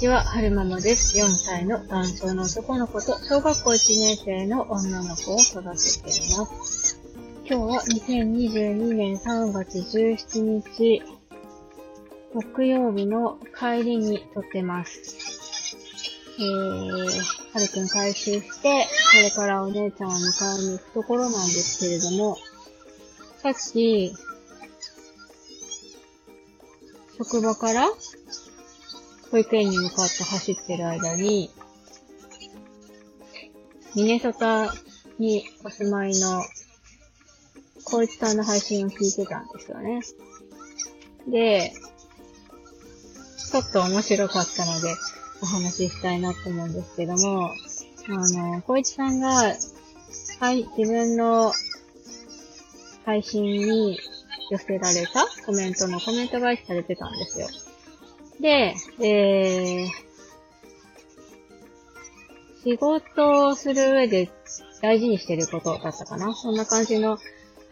ちは、はるままです。4歳の男性の男の子と小学校1年生の女の子を育てています。今日は2022年3月17日、木曜日の帰りに撮ってます。えー、はるくん回収して、これからお姉ちゃんを迎えに行くところなんですけれども、さっき、職場から保育園に向かって走ってる間に、ミネソタにお住まいの、小一さんの配信を聞いてたんですよね。で、ちょっと面白かったので、お話ししたいなと思うんですけども、あの、小一さんが、はい、自分の配信に寄せられたコメントのコメント返しされてたんですよ。で、えー、仕事をする上で大事にしてることだったかなそんな感じの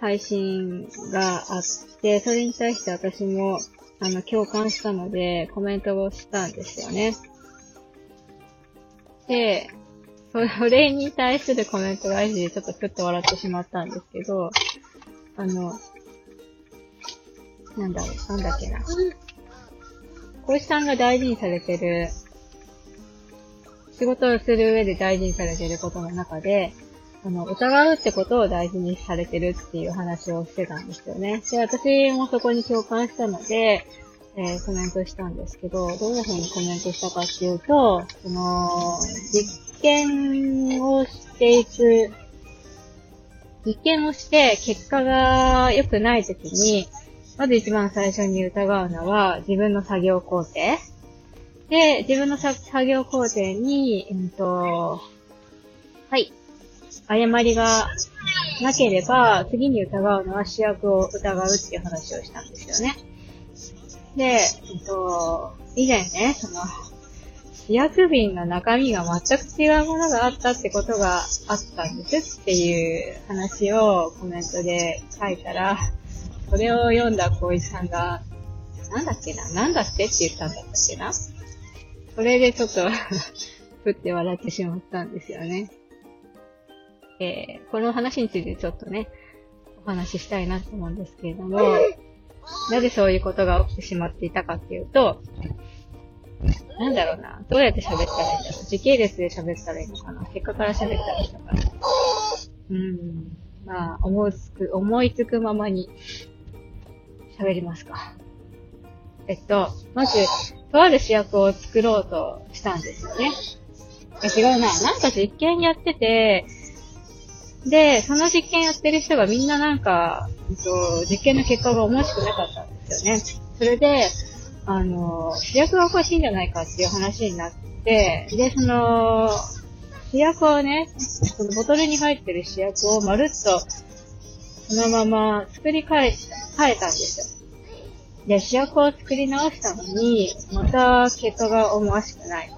配信があって、それに対して私も、あの、共感したので、コメントをしたんですよね。で、それに対するコメント返しでちょっとふっと笑ってしまったんですけど、あの、なんだろう、なんだっけな。小石さんが大事にされてる、仕事をする上で大事にされてることの中で、あの、疑うってことを大事にされてるっていう話をしてたんですよね。で、私もそこに共感したので、えー、コメントしたんですけど、どういうふうにコメントしたかっていうと、その、実験をしていく、実験をして結果が良くないときに、まず一番最初に疑うのは自分の作業工程。で、自分の作業工程に、うんと、はい。誤りがなければ、次に疑うのは主役を疑うっていう話をしたんですよね。で、うんと、以前ね、その、主役瓶の中身が全く違うものがあったってことがあったんですっていう話をコメントで書いたら、それを読んだ小石さんが、なんだっけななんだってって言ったんだったっけなそれでちょっと ふって笑ってしまったんですよね。えー、この話についてちょっとね、お話ししたいなと思うんですけれども、なぜそういうことが起きてしまっていたかっていうと、なんだろうな。どうやって喋ったらいいんだろう。時系列で喋ったらいいのかな。結果から喋ったらいいのかな。うん。まあ、思いつく、思いつくままに喋りますか。えっと、まず、とある主役を作ろうとしたんですよね。違うな。なんか実験やってて、で、その実験やってる人がみんななんか、えっと、実験の結果が思しくなかったんですよね。それで、あの、主役がおかしいんじゃないかっていう話になって、で、その、主役をね、そのボトルに入ってる主役をまるっと、そのまま作り変え、変えたんですよ。で、主役を作り直したのに、また結果が思わしくない。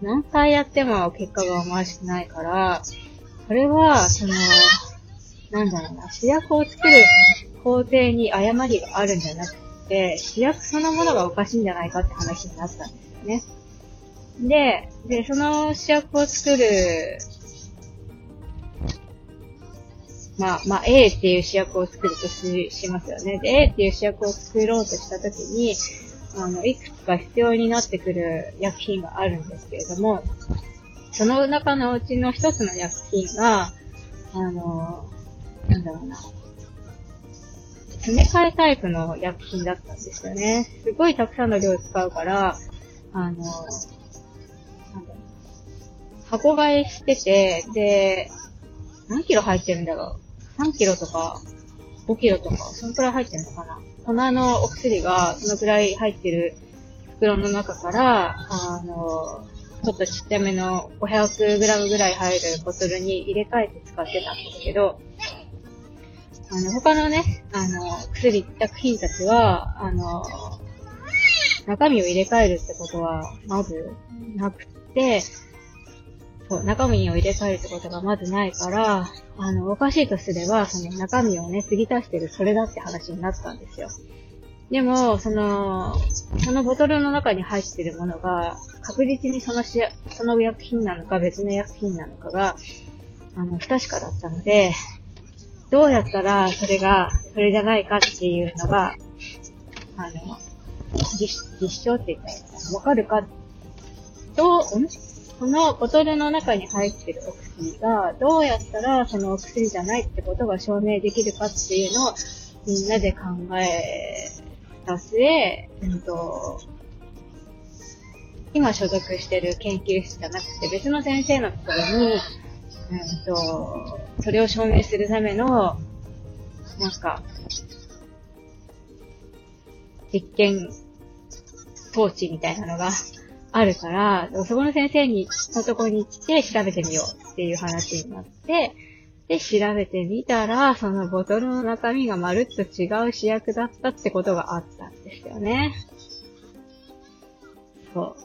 何回やっても結果が思わしくないから、これは、その、なんだろうな、主役を作る工程に誤りがあるんじゃなくて、主役そのものがおかしいんじゃないかって話になったんですよね。で、で、その主役を作る、まあ、まあ、A っていう主役を作るとししますよね。で、A っていう主役を作ろうとしたときに、あの、いくつか必要になってくる薬品があるんですけれども、その中のうちの一つの薬品が、あの、なんだろうな、詰め替えタイプの薬品だったんですよね。すごいたくさんの量使うから、あの、なんだろう、箱買いしてて、で、何キロ入ってるんだろう。3キロとか、5キロとか、そのくらい入ってるのかな。粉のお薬がそのくらい入ってる袋の中から、あの、ちょっとちっちゃめの 500g ぐらい入るボトルに入れ替えて使ってたんですけど、あの、他のね、あの、薬、薬品たちは、あの、中身を入れ替えるってことは、まず、なくて、そう、中身を入れ替えるってことがまずないから、あの、おかしいとすれば、その中身をね、継ぎ足してるそれだって話になったんですよ。でも、その、そのボトルの中に入ってるものが、確実にそのしその薬品なのか別の薬品なのかが、あの、不確かだったので、どうやったらそれが、それじゃないかっていうのが、あの、実実証って言ったらわかるか、どう、ん？このボトルの中に入ってるお薬が、どうやったらそのお薬じゃないってことが証明できるかっていうのをみんなで考えた末、うんと、今所属してる研究室じゃなくて別の先生のところに、うんと、それを証明するための、なんか、実験装置みたいなのがあるから、そこの先生に、のとこに行って調べてみようっていう話になって、で、調べてみたら、そのボトルの中身がまるっと違う試薬だったってことがあったんですよね。そ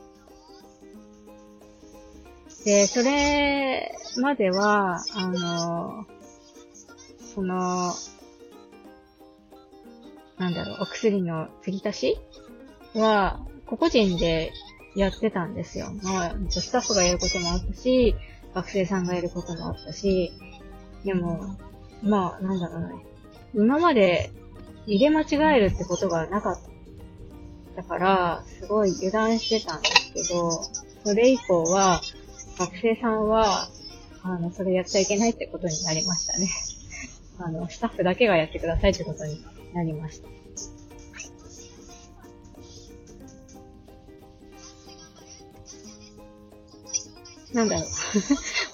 う。で、それまでは、あの、その、なんだろう、お薬の継ぎ足しは、個々人でやってたんですよ。まあ、スタッフがやることもあったし、学生さんがやることもあったし、でも、まあ、なんだろうね。今まで入れ間違えるってことがなかったから、すごい油断してたんですけど、それ以降は、学生さんは、あの、それやっちゃいけないってことになりましたね。あの、スタッフだけがやってくださいってことになりました。なんだろう。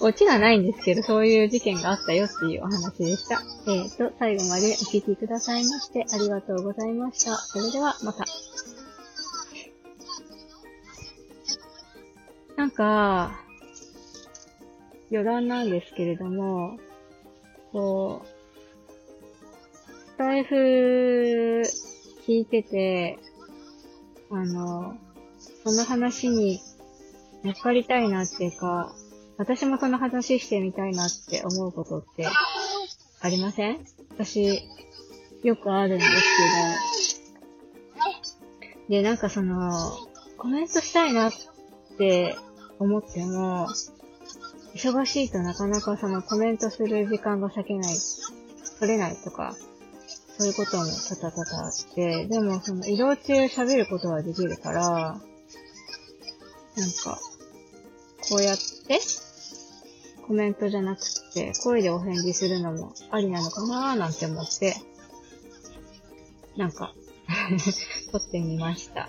オチがないんですけど、そういう事件があったよっていうお話でした。えっ、ー、と、最後までお聞きくださいましてありがとうございました。それでは、また。なんか、余談なんですけれども、こう、スタイフ聞いてて、あの、その話に乗っかりたいなっていうか、私もその話してみたいなって思うことってありません？私、よくあるんですけど、で、なんかその、コメントしたいなって思っても、忙しいとなかなかそのコメントする時間が割けない、取れないとか、そういうことも多々多々あって、でもその移動中喋ることはできるから、なんか、こうやって、コメントじゃなくて、声でお返事するのもありなのかなーなんて思って、なんか 撮ってみました。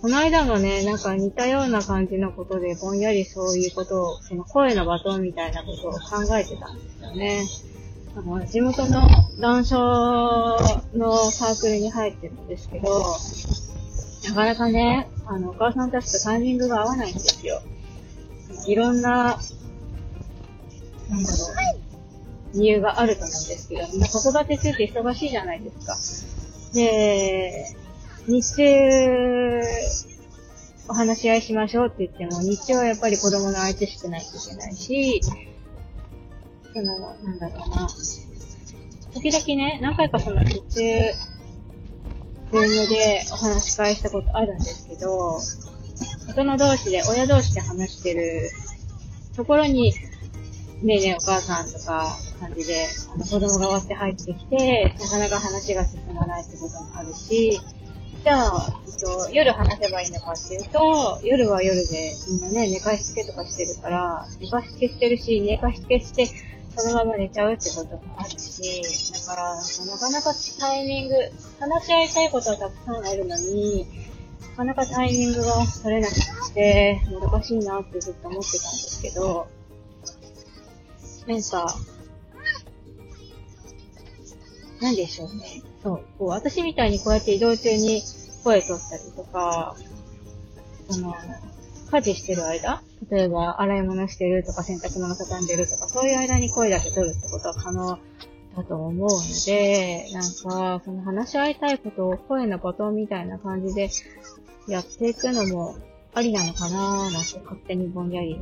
この間もね、なんか似たような感じのことで、ぼんやりそういうことを、その声のバトンみたいなことを考えてたんですよね。あの、地元の談笑のサークルに入ってるんですけど、なかなかね、あの、お母さんたちとタイミングが合わないんですよ。いろんな、なんだろう、理由があると思うんですけど、みんな子育て中って忙しいじゃないですか。で、日中、お話し合いしましょうって言っても、日中はやっぱり子供の相手してないといけないし、その、なんだろうな。時々ね、何回かその日中、ズームでお話し会したことあるんですけど、大人同士で、親同士で話してるところに、ねえねえお母さんとか感じで、あの子供が割って入ってきて、なかなか話が進まないってこともあるし、じゃあ、えっと、夜話せばいいのかっていうと、夜は夜でみんなね、寝かしつけとかしてるから、寝かしつけしてるし、寝かしつけして、そのまま寝ちゃうってこともあるし、だから、なかなかタイミング、話し合いたいことはたくさんあるのに、なかなかタイミングが取れなくて、難しいなってずっと思ってたんですけど、なんか、なんでしょうね。そう、こう、私みたいにこうやって移動中に声取ったりとか、その、家事してる間？例えば、洗い物してるとか、洗濯物畳んでるとか、そういう間に声だけ取るってことは可能だと思うので、なんか、その話し合いたいことを声のバトンみたいな感じでやっていくのもありなのかなーなんて勝手にぼんやり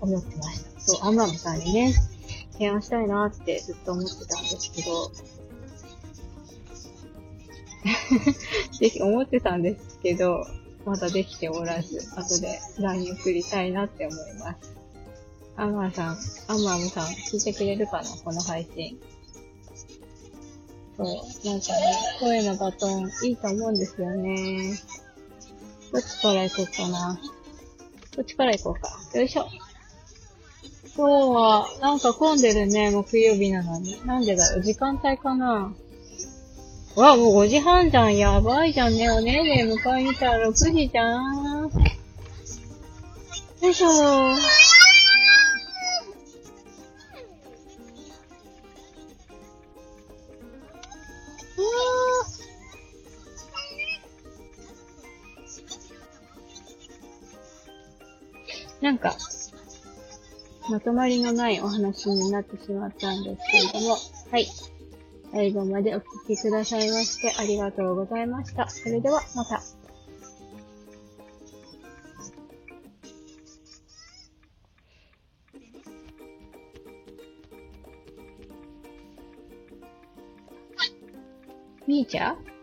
思ってました。そう、アンマムさんにね、提案したいなーってずっと思ってたんですけど、ぜひ思ってたんですけど、まだできておらず、後で LINE 送りたいなって思います。アンマーさん、アンマームさん、聞いてくれるかな？この配信。そう、なんかね、声のバトンいいと思うんですよね。どっちから行こうかな。こっちから行こうか。よいしょ。今日は、なんか混んでるね、木曜日なのに。なんでだろう？時間帯かな？わ、もう5時半じゃん。やばいじゃんね。おねえね迎えに来たら6時じゃん。よいしょー。なんか、まとまりのないお話になってしまったんですけれども、はい。最後までお聞きくださいましてありがとうございました。それではまた。みーちゃん？